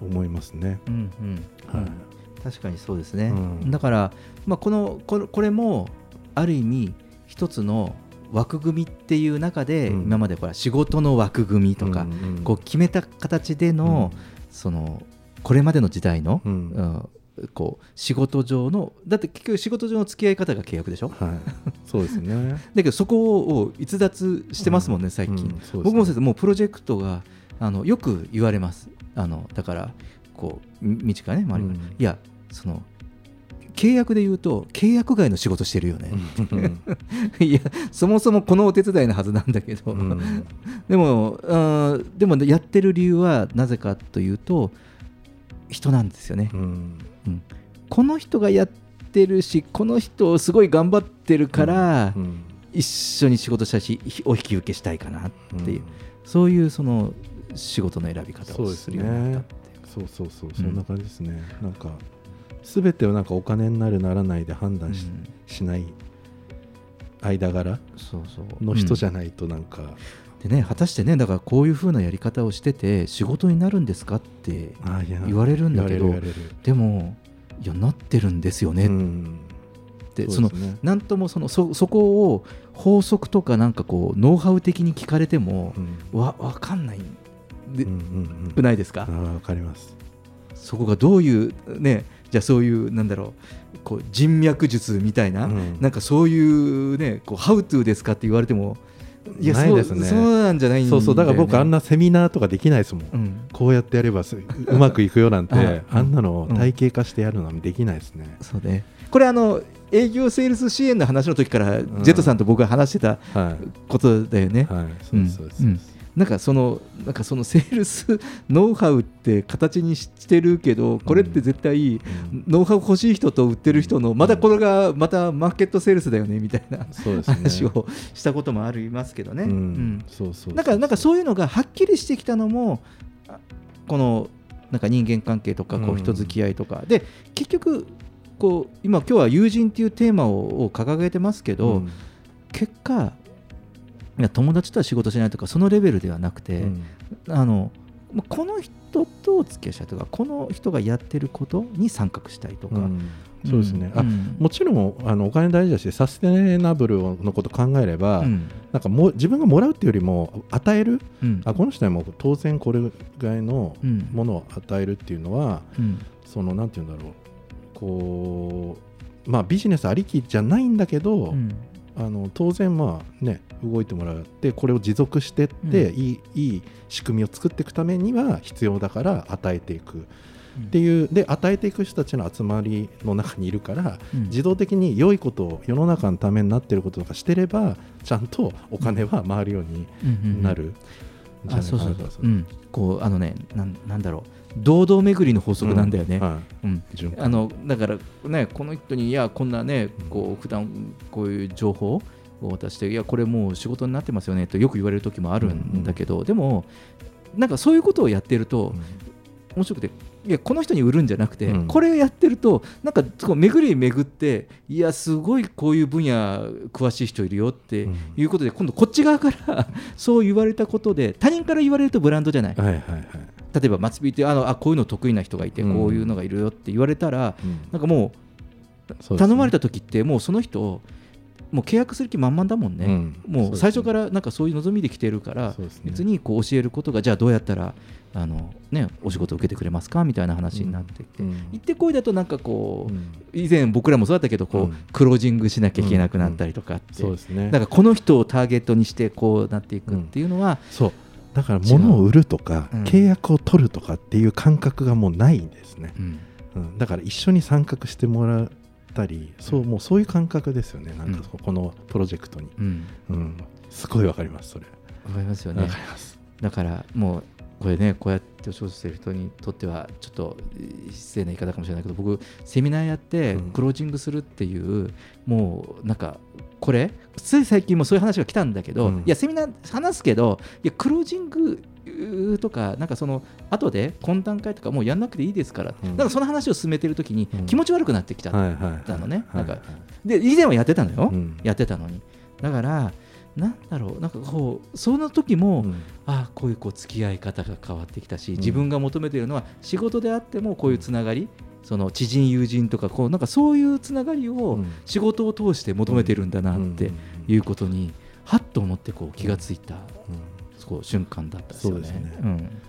思いますね。うんうんはい。うん確かにそうですね、うん。だから、まあ、このこれこれもある意味一つの枠組みっていう中で、うん。今までほら仕事の枠組みとか、うんうんこう決めた形での,、そのこれまでの時代の、うん。うんこう仕事上のだって結局仕事上の付き合い方が契約でしょ、はい、そうですね。だけどそこを逸脱してますもんね、最近、ね。僕ももうプロジェクトがあのよく言われます。あのだからこうみ道からね周りから、うん。いやその契約で言うと契約外の仕事してるよね、いやそもそもこのお手伝いのはずなんだけど、うん。でもうんでもやってる理由はなぜかというと人なんですよね、うん。うん。この人がやってるしこの人すごい頑張ってるから、うん。一緒に仕事したいしお引き受けしたいかなっていう、うん。そういうその仕事の選び方をすするようになったね。そうそうそう、そんな感じですね。なんか、すべてをなんかお金になるならないで判断し,、しない間柄の人じゃないとなんか、でね果たしてねだからこういうふうなやり方をしてて仕事になるんですかって言われるんだけどでもいやなってるんですよね。って、そのそうですね。なんともそのそそこを法則とかなんかこうノウハウ的に聞かれても、わ分かんない。で、くないですか？わかります。そこがどういうねじゃあそういうなんだろうこう人脈術みたいな、うん。なんかそういうねこうハウトゥーですかって言われてもいやそうないですね。そうなんじゃないね、そうそうだから僕あんなセミナーとかできないですもん、うん。こうやってやればすうまくいくよなんて、はい。あんなの体系化してやるのはできないですね、そうね。これあの営業セールス支援の話の時から、ジェットさんと僕が話してたはい。ことだよね。はい。そうですそうです。んんなんかそのなんかそのセールスノウハウって形にしてるけどこれって絶対ノウハウ欲しい人と売ってる人のまたこれがまたマーケットセールスだよねみたいな話をしたこともありますけどね。うん。うん。そうそうなんかなんかそういうのがはっきりしてきたのもあこのなんか人間関係とかこううん人付き合いとか、で結局こう今今日は友人っていうテーマをを掲げてますけど、うん。結果いや友達とは仕事しないとかそのレベルではなくて、あのまあこの人とお付き合いしたいとかこの人がやってることに参画したいとか、うん。そうですね、あうん。もちろんあのお金大事だしサステナブルのこと考えれば、うん。なんかもう自分がもらうっていうよりも与える、うん。あこの人にも当然これぐらいのうん。ものを与えるっていうのは、うん。そのなんて言うんだろう。こうまあビジネスありきじゃないんだけど、うん。あの当然まあね動いてもらってこれを持続してって、うん。いいいい仕組みを作っていくためには必要だから与えていく。っていうで与えていく人たちの集まりの中にいるから、うん。自動的に良いことを世の中のためになっていることとかしてればちゃんとお金は回るようになる。あそうそうそう、うん、こうあのねなんなんだろう。堂々巡りの法則なんだよね。うん。はうん。循環。あのだからねこの人にいやこんなねこう普段こういう情報を渡していやこれもう仕事になってますよねとよく言われる時もあるんだけど、でもなんかそういうことをやってると、面白くていやこの人に売るんじゃなくて、うん。これをやってるとなんかこう巡り巡っていやすごいこういう分野詳しい人いるよっていうことで、今度こっち側からそう言われたことで他人から言われるとブランドじゃない。はいはいはい。例えば松尾ってあのあこういうの得意な人がいて、うん。こういうのがいるよって言われたら、うん。なんかもう頼まれた時ってもうその人もう契約する気満々だもんね、うん。もう最初からなんかそういう望みで来てるから、別にこう教えることがじゃあどうやったらあの、ね、お仕事を受けてくれますかみたいな話になってきて、行ってこいだとなんかこう、以前僕らもそうだったけどこう、クロージングしなきゃいけなくなったりとかって、そうですね。だからこの人をターゲットにしてこうなっていくっていうのは、そう。だから物を売るとか、う。ん。契約を取るとかっていう感覚がもうないんですね、うん。うん。だから一緒に参画してもらったりそうもうそういう感覚ですよね。なんかそこのプロジェクトに、うん。うん。すごいわかりますそれ。わかりますよね。わかります。だからもうこれねこうやってお仕事してる人にとってはちょっとえー失礼な言い方かもしれないけど僕セミナーやってクロージングするっていう、もうなんかこれ？つい最近もそういう話が来たんだけど、うん。いやセミナー話すけどいやクロージングとかなんかその後で懇談会とかもうやんなくていいですから、なんかその話を進めてる時に気持ち悪くなってきちゃったのね、はいなんかで以前はやってたのよ、うん。やってたのに。だからなんだろう。なんかこうその時も、あこういうこう付き合い方が変わってきたし、ん。自分が求めているのは仕事であってもこういうつながり、その知人友人とかこうなんかそういうつながりを仕事を通して求めてるんだなっていうことにはっと思ってこう気がついた、そう瞬間だったですよね。そうですねうん。うん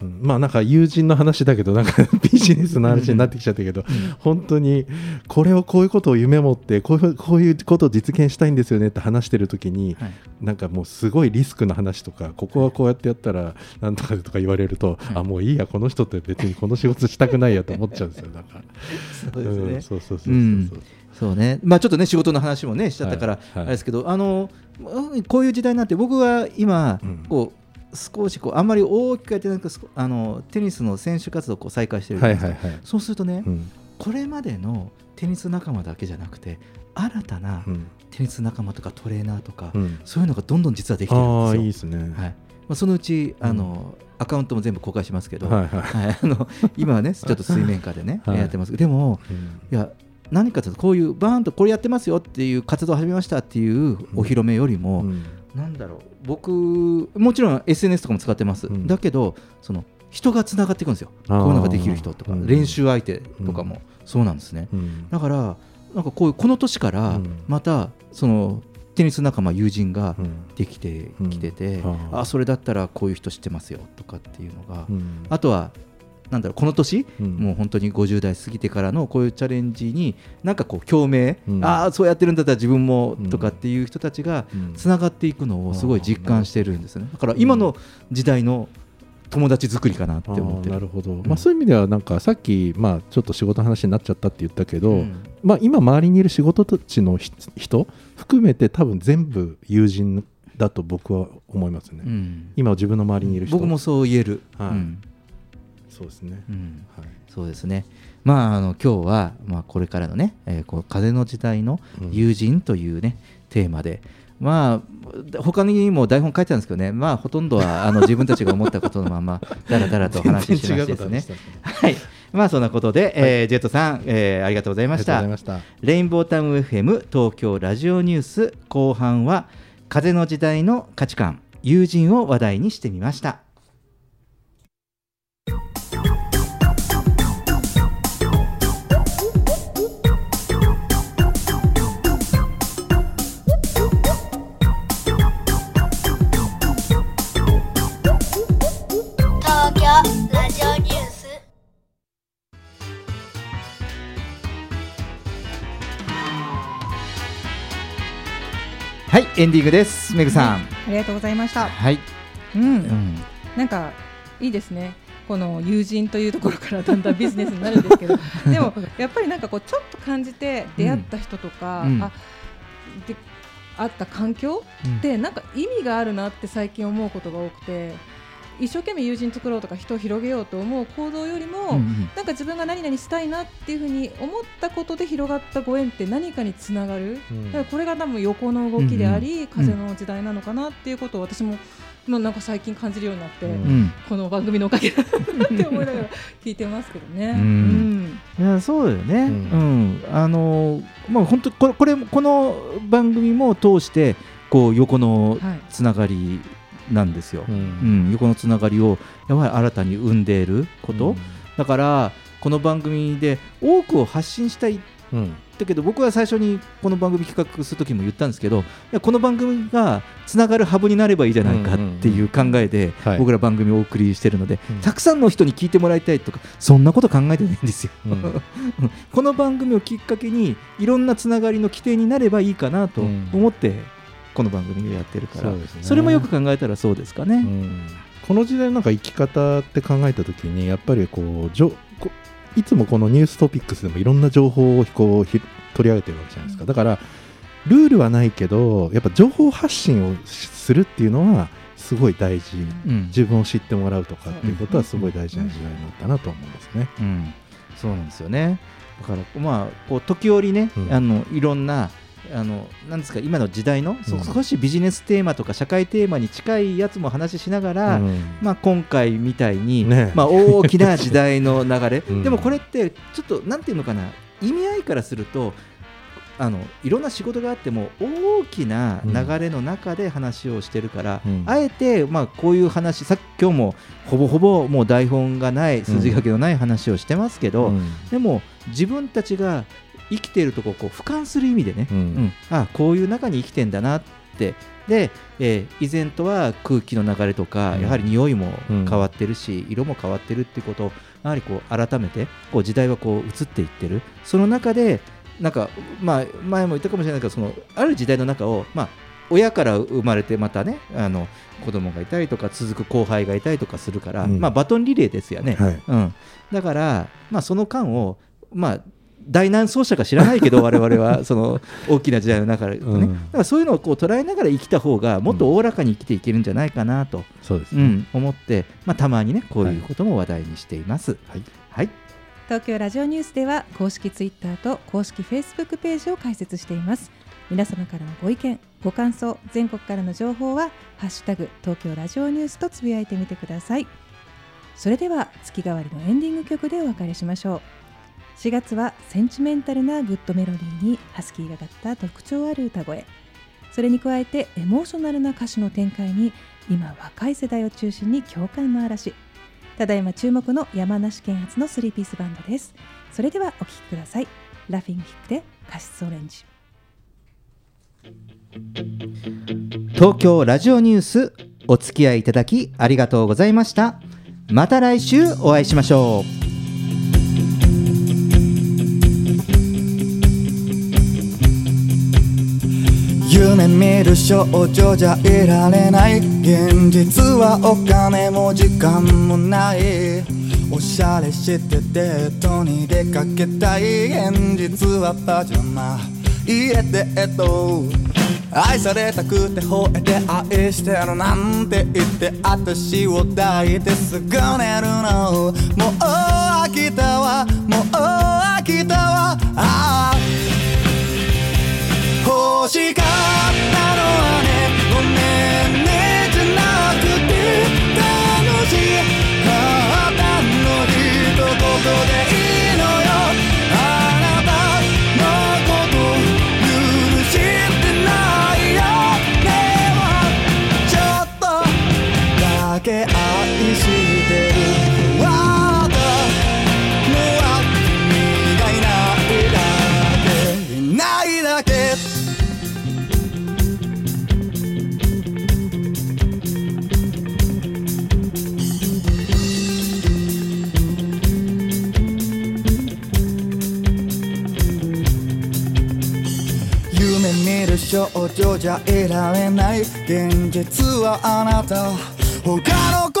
まあなんか友人の話だけどなんか ビジネスの話になってきちゃったけど、本当にこれをこういうことを夢持ってこういうこういうことを実現したいんですよねって話してる時に、はい。なんかもうすごいリスクの話とかここはこうやってやったらなんとかとか言われると、あもういいやこの人って別にこの仕事したくないやと思っちゃうんですよ。だか。ら そうですね。ん。そうそうそうそう。うんそうね。まあちょっとね仕事の話もねしちゃったから、はい。はい。あれですけど、あのうんこういう時代になって僕は今、こう少しこうあんまり大きくやってないけあのテニスの選手活動をこう再開してるじゃないでそうするとね、うん。これまでのテニス仲間だけじゃなくて新たなテニス仲間とかトレーナーとか、うん。そういうのがどんどん実はできてるんですよ。いいですね。はい。まあ、そのうちあの、アカウントも全部公開しますけど、はいはい。あの今はねちょっと水面下でね、はい。やってます。でも、いや何かというとこういうバーンとこれやってますよっていう活動を始めましたっていうお披露目よりも、なんだろう僕もちろん SNS とかも使ってます、だけどその人がつながっていくんですよ。こういうのができる人とか、うん。練習相手とかもそうなんですね、うん。だからなんかこういうこの年からまたそのテニス仲間友人ができてきてて、うんあそれだったらこういう人知ってますよとかっていうのが、うん。あとはなんだろうこの年、うん。もう本当に50代過ぎてからのこういうチャレンジになんかこう共鳴、うん。ああそうやってるんだったら自分もとかっていう人たちがうん。つながっていくのをすごい実感してるんですね。だから今の時代の友達作りかなって思ってなるほど、まあ、そういう意味ではなんかさっき、まあ、ちょっと仕事の話になっちゃったって言ったけど、うん。まあ、今周りにいる仕事たちのひ人含めて多分全部友人だと僕は思いますね、うん。今自分の周りにいる人。僕もそう言える、はい。うんそうですね、うんはいそうですね。まあ、あの今日は、まあ、これからのね、えーこう風の時代の友人というね、テーマで、まあ、他にも台本書いてたんですけどね、まあ、ほとんどはあの自分たちが思ったことのまま、だらだらとお話ししましてですね。はい。まあ、そんなことで、えージェットさん、えーありがとうございました。ありがとうございましたレインボータウン FM 東京ラジオニュース後半は、風の時代の価値観、友人を話題にしてみました。エンディングです。めぐさん。ありがとうございました。はい。うん、うんなんかいいですね。この友人というところからだんだんビジネスになるんですけど、でもやっぱりなんかこうちょっと感じて出会った人とか、うんあであった環境？うんってなんか意味があるなって最近思うことが多くて。一生懸命友人作ろうとか人を広げようと思う行動よりも、うんうん。なんか自分が何々したいなっていうふうに思ったことで広がったご縁って何かにつながる、うん。だからこれが多分横の動きであり、うんうん。風の時代なのかなっていうことを私ももうなんか最近感じるようになって、うん。この番組のおかげだなって思いながら聞いてますけどね。うん。いやそうだよね、うん。あのまあ本当これこれこの番組も通してこう横のはい。つながりなんですよ、うん。うん。横のつながりをやはり新たに生んでいること、だからこの番組で多くを発信したいうん。だけど僕は最初にこの番組企画する時も言ったんですけどいやこの番組がつながるハブになればいいじゃないかっていう考えではい。僕ら番組をお送りしてるので、うん。たくさんの人に聞いてもらいたいとかそんなこと考えてないんですよ。うん。この番組をきっかけにいろんなつながりの規定になればいいかなとうん思ってこの番組をやってるから、ね。それもよく考えたらそうですかね。うん。この時代なんか生き方って考えた時にやっぱりこうじょこいつもこのニューストピックスでもいろんな情報をこうひ取り上げてるわけじゃないですか。だからルールはないけどやっぱ情報発信をするっていうのはすごい大事、うん。自分を知ってもらうとかっていうことはすごい大事な時代になったなと思いますね。うん、そうなんですよね。だからまあこう時折ね、うん。あのいろんなあのなんですか今の時代の、そうん。少しビジネステーマとか社会テーマに近いやつも話しながら、うん。まあ今回みたいに、ねまあ大きな時代の流れ、うん。でもこれってちょっとなんていうのかな意味合いからすると。あのいろんな仕事があっても大きな流れの中で話をしてるから、うん。あえて、まあ、こういう話さっき今日もほぼほぼもう台本がない筋書きのない話をしてますけど、うん。でも自分たちが生きているところをこう俯瞰する意味でね、うん。うん。あこういう中に生きてんだなって。で、えー以前とは空気の流れとか、うん。やはり匂いもうん。変わってるし、色も変わってるっていうことをやはりこう改めてこう時代はこう移っていってる。その中でなんか、まあ、前も言ったかもしれないけどそのある時代の中を、まあ、親から生まれてまたねあの子供がいたりとか続く後輩がいたりとかするから、うん。まあ、バトンリレーですよね。はい。うん、だから、まあ、その間を、まあ、大難走者か知らないけど 我々はその大きな時代の中でね、うん。だからそういうのをこう捉えながら生きた方がもっとおおらかに生きていけるんじゃないかなと、そうですね、うん、思って、まあ、たまにねこういうことも話題にしています。はい。はい。東京ラジオニュースでは公式ツイッターと公式フェイスブックページを開設しています。皆様からのご意見ご感想全国からの情報はハッシュタグ東京ラジオニュースとつぶやいてみてください。それでは月替わりのエンディング曲でお別れしましょう4月はセンチメンタルなグッドメロディーにハスキーがかった特徴ある歌声。それに加えてエモーショナルな歌詞の展開に今若い世代を中心に共感の嵐。ただいま注目の山梨県発のスリーピースバンドです。それではお聴きください。ラフィングヒックでカシスオレンジ。東京ラジオニュースお付き合いいただきありがとうございました。また来週お会いしましょう。夢見る少女じゃいられない現実はお金も時間もない。おしゃれしてデートに出かけたい現実はパジャマ。家でえっと愛されたくて吠えて愛してるなんて言って私を抱いてすぐ寝るの。もう飽きたわ。もう飽きたわ。ああしかった。じゃいられない現実はあなた。他の